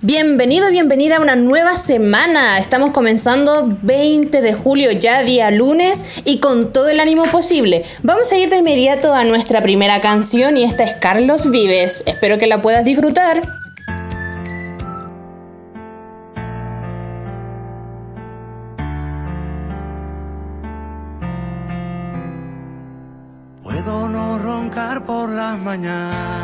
Bienvenido, bienvenida a una nueva semana. Estamos comenzando 20 de julio, ya día lunes, y con todo el ánimo posible. Vamos a ir de inmediato a nuestra primera canción y esta es Carlos Vives. Espero que la puedas disfrutar. Puedo no roncar por las mañanas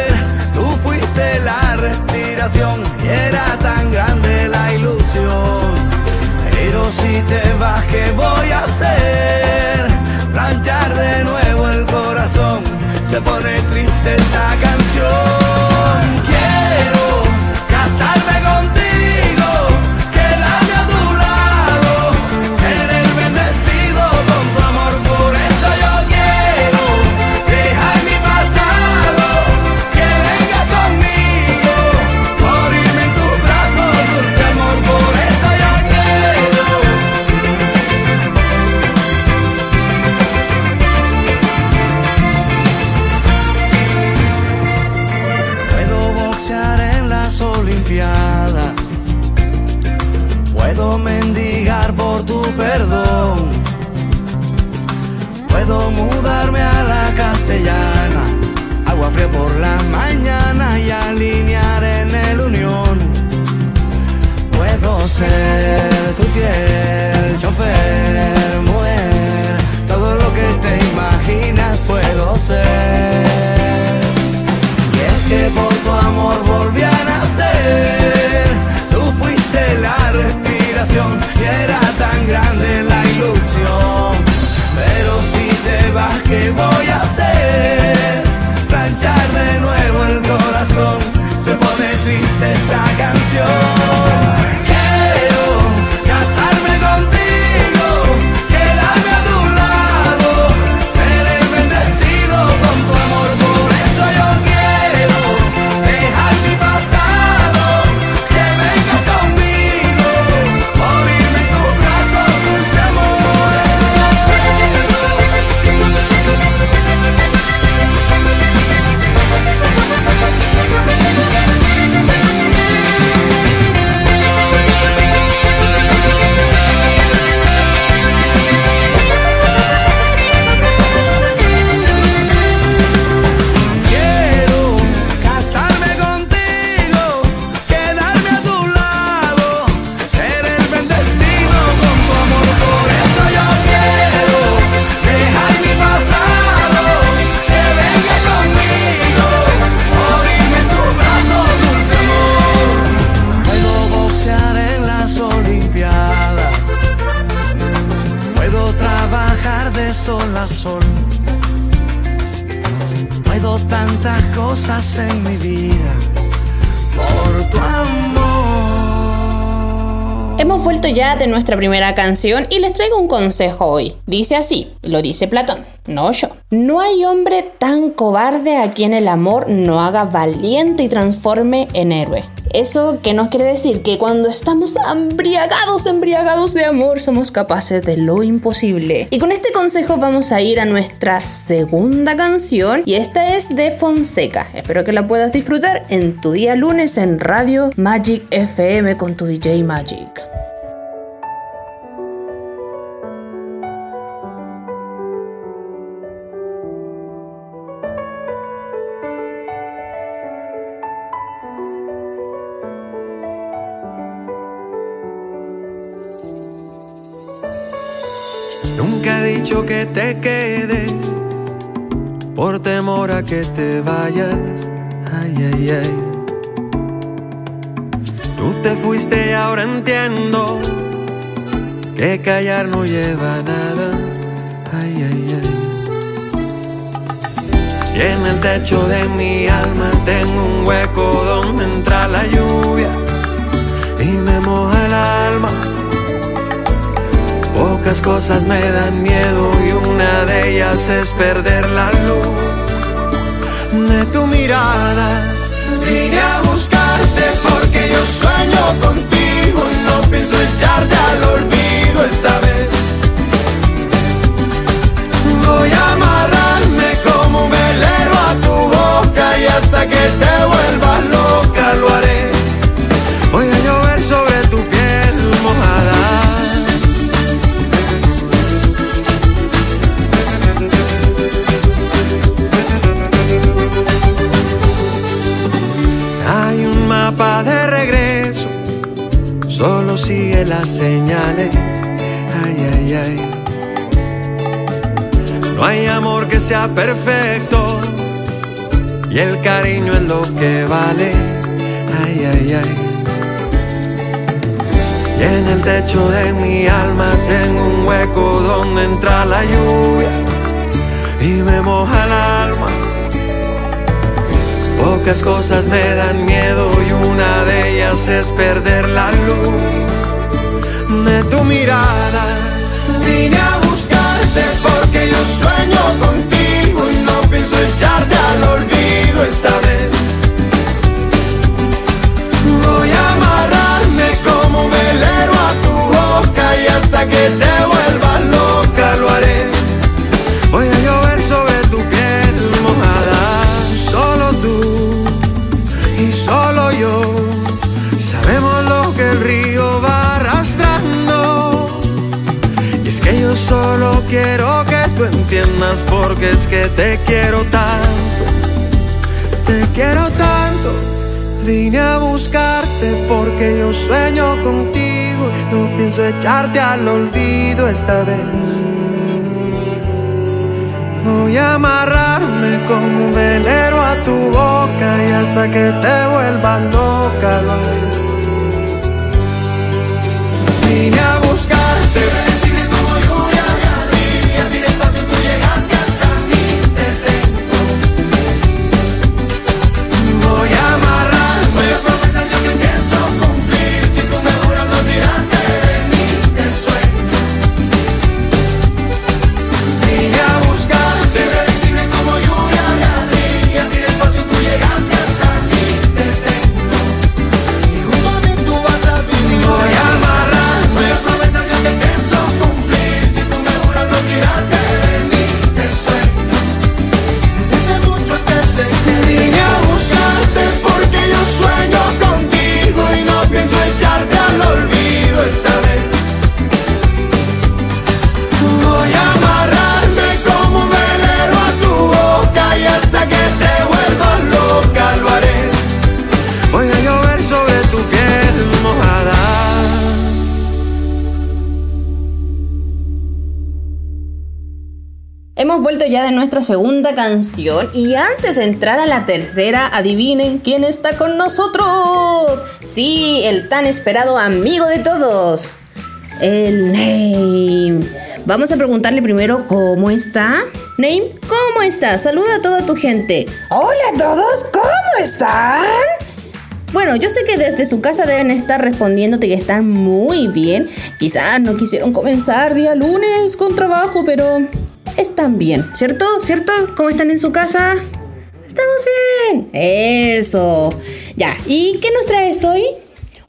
era tan grande la ilusión. Pero si te vas, ¿qué voy a hacer? Planchar de nuevo el corazón, se pone triste esta canción. Quiero casarme contigo, ¿qué voy a hacer? Ya de nuestra primera canción y les traigo un consejo hoy. Dice así, lo dice Platón, no yo. No hay hombre tan cobarde a quien el amor no haga valiente y transforme en héroe. Eso que nos quiere decir que cuando estamos embriagados, embriagados de amor, somos capaces de lo imposible. Y con este consejo vamos a ir a nuestra segunda canción y esta es de Fonseca. Espero que la puedas disfrutar en tu día lunes en Radio Magic FM con tu DJ Magic. Nunca he dicho que te quedes por temor a que te vayas. Ay, ay, ay. Tú te fuiste y ahora entiendo que callar no lleva nada. Ay, ay, ay. Y en el techo de mi alma tengo un hueco donde entra la lluvia. Pocas cosas me dan miedo y una de ellas es perder la luz de tu mirada. Vine a buscarte porque yo sueño contigo y no pienso echarte al olvido esta vez. No hay amor que sea perfecto y el cariño es lo que vale. Ay, ay, ay. Y en el techo de mi alma tengo un hueco donde entra la lluvia y me moja el alma. Pocas cosas me dan miedo y una de ellas es perder la luz de tu mirada. Vine yo solo quiero que tú entiendas porque es que te quiero tanto. Te quiero tanto. Vine a buscarte porque yo sueño contigo. No pienso echarte al olvido esta vez. Voy a amarrarme como un velero a tu boca y hasta que te vuelvas loca. Vine a buscarte. Hemos vuelto ya de nuestra segunda canción y antes de entrar a la tercera, adivinen quién está con nosotros. Sí, el tan esperado amigo de todos, el Name. Vamos a preguntarle primero cómo está. Name, ¿cómo estás? Saluda a toda tu gente. Hola a todos, ¿cómo están? Bueno, yo sé que desde su casa deben estar respondiéndote que están muy bien. Quizás no quisieron comenzar día lunes con trabajo, pero están bien, ¿cierto? ¿Cierto? ¿Cómo están en su casa? Estamos bien. Eso. Ya, ¿y qué nos traes hoy?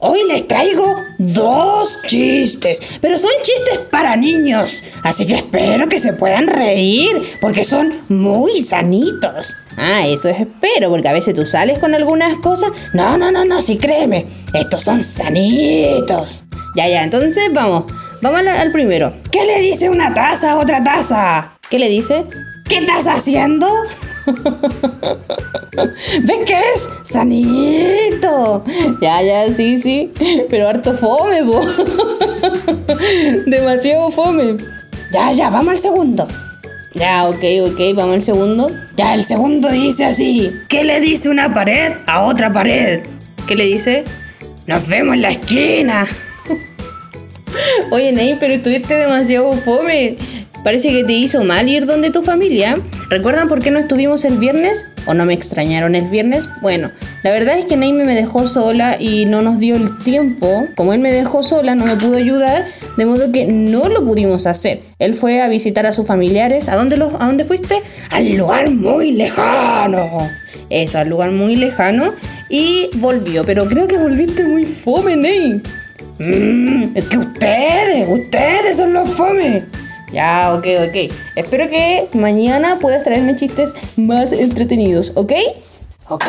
Hoy les traigo dos chistes, pero son chistes para niños, así que espero que se puedan reír, porque son muy sanitos. Ah, eso espero, porque a veces tú sales con algunas cosas. No, no, no, no, sí créeme, estos son sanitos. Ya, ya, entonces vamos. Vamos al, al primero. ¿Qué le dice una taza a otra taza? ¿Qué le dice? ¿Qué estás haciendo? ¿Ves qué es? Sanito. Ya, ya, sí, sí. Pero harto fome, po. Demasiado fome. Ya, ya, vamos al segundo. Ya, ok, ok, vamos al segundo. Ya, el segundo dice así. ¿Qué le dice una pared a otra pared? ¿Qué le dice? Nos vemos en la esquina. Oye, Ney, pero estuviste demasiado fome. Parece que te hizo mal ir donde tu familia. ¿Recuerdan por qué no estuvimos el viernes? ¿O no me extrañaron el viernes? Bueno, La verdad es que Naime me dejó sola y no nos dio el tiempo. Como él me dejó sola, no me pudo ayudar, de modo que no lo pudimos hacer. Él fue a visitar a sus familiares. ¿A dónde, a dónde fuiste? Al lugar muy lejano. Eso, al lugar muy lejano. Y volvió, pero creo que volviste muy fome, Ney. Mm, es que ustedes, ustedes son los fome. Ya, ok, ok. Espero que mañana puedas traerme chistes más entretenidos, ¿ok? Ok.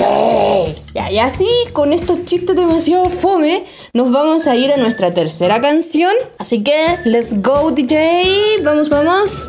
Ya, y así, con estos chistes demasiado fome, nos vamos a ir a nuestra tercera canción. Así que, let's go, DJ. Vamos, vamos.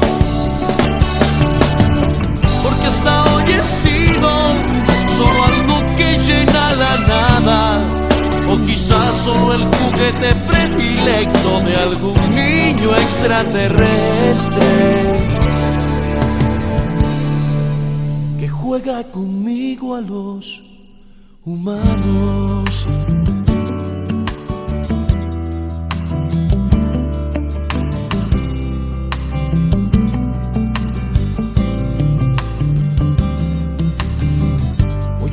hasta hoy he sido solo algo que llena la nada, o quizás solo el juguete predilecto de algún niño extraterrestre que juega conmigo a los humanos.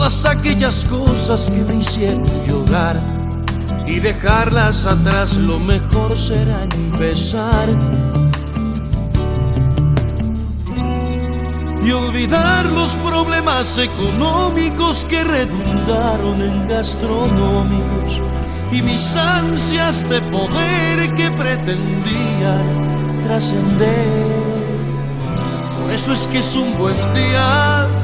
todas aquellas cosas que me hicieron llorar. Y dejarlas atrás, lo mejor será empezar y olvidar los problemas económicos que redundaron en gastronómicos. Y mis ansias de poder que pretendían trascender. Por eso es que es un buen día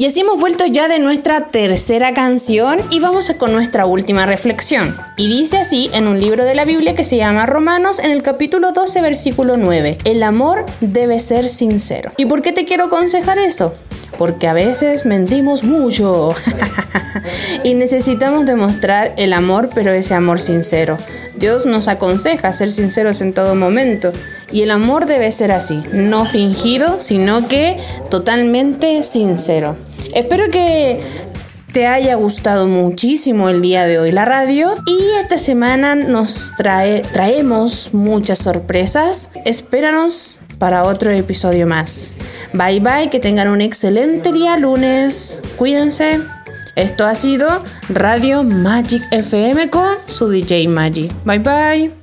Y así hemos vuelto ya de nuestra tercera canción y vamos con nuestra última reflexión. Y dice así en un libro de la Biblia que se llama Romanos en el capítulo 12 versículo 9. El amor debe ser sincero. ¿Y por qué te quiero aconsejar eso? Porque a veces mentimos mucho y necesitamos demostrar el amor, pero ese amor sincero. Dios nos aconseja ser sinceros en todo momento y el amor debe ser así, no fingido, sino que totalmente sincero. Espero que te haya gustado muchísimo el día de hoy la radio y esta semana nos trae, traemos muchas sorpresas. Espéranos para otro episodio más. Bye bye, que tengan un excelente día lunes. Cuídense. Esto ha sido Radio Magic FM con su DJ Magic. Bye bye.